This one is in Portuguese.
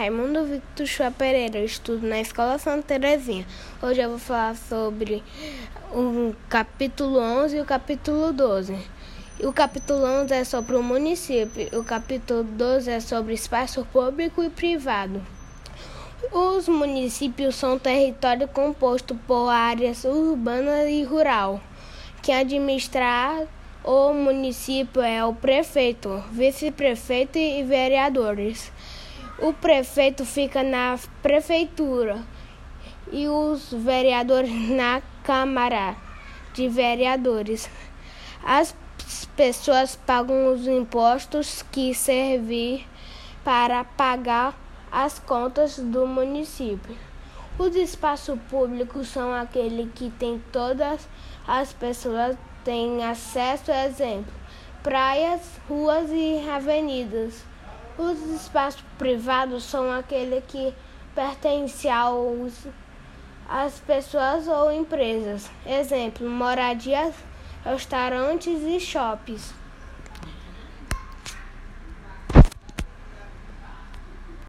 Raimundo Victor Chua Pereira, estudo na Escola Santa Terezinha. Hoje eu vou falar sobre o capítulo 11 e o capítulo 12. E o capítulo 11 é sobre o município, o capítulo 12 é sobre espaço público e privado. Os municípios são território composto por áreas urbana e rural, que administrar o município é o prefeito, vice-prefeito e vereadores. O prefeito fica na prefeitura e os vereadores na Câmara de Vereadores. As pessoas pagam os impostos que servem para pagar as contas do município. Os espaços públicos são aqueles que tem todas as pessoas têm acesso, exemplo, praias, ruas e avenidas. Os espaços privados são aqueles que pertencem aos às pessoas ou empresas. Exemplo, moradias, restaurantes e shoppings.